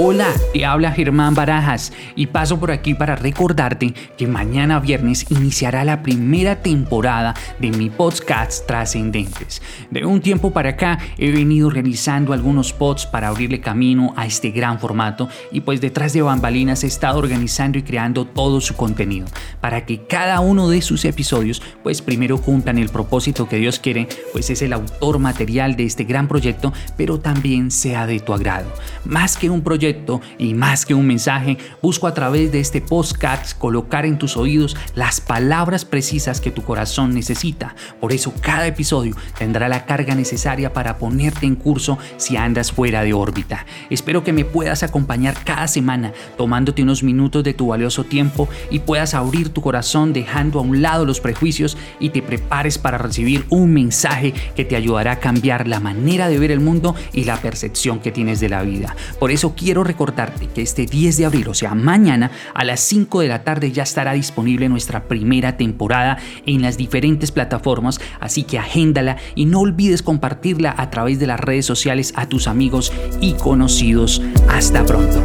Hola, te habla Germán Barajas y paso por aquí para recordarte que mañana viernes iniciará la primera temporada de mi podcast Trascendentes. De un tiempo para acá he venido realizando algunos pods para abrirle camino a este gran formato y pues detrás de bambalinas he estado organizando y creando todo su contenido para que cada uno de sus episodios pues primero cumplan el propósito que Dios quiere, pues es el autor material de este gran proyecto, pero también sea de tu agrado. Más que un proyecto y más que un mensaje, busco a través de este podcast colocar en tus oídos las palabras precisas que tu corazón necesita. Por eso cada episodio tendrá la carga necesaria para ponerte en curso si andas fuera de órbita. Espero que me puedas acompañar cada semana tomándote unos minutos de tu valioso tiempo y puedas abrir tu corazón dejando a un lado los prejuicios y te prepares para recibir un mensaje que te ayudará a cambiar la manera de ver el mundo y la percepción que tienes de la vida. Por eso recordarte que este 10 de abril, o sea, mañana a las 5 de la tarde ya estará disponible nuestra primera temporada en las diferentes plataformas, así que agéndala y no olvides compartirla a través de las redes sociales a tus amigos y conocidos. Hasta pronto.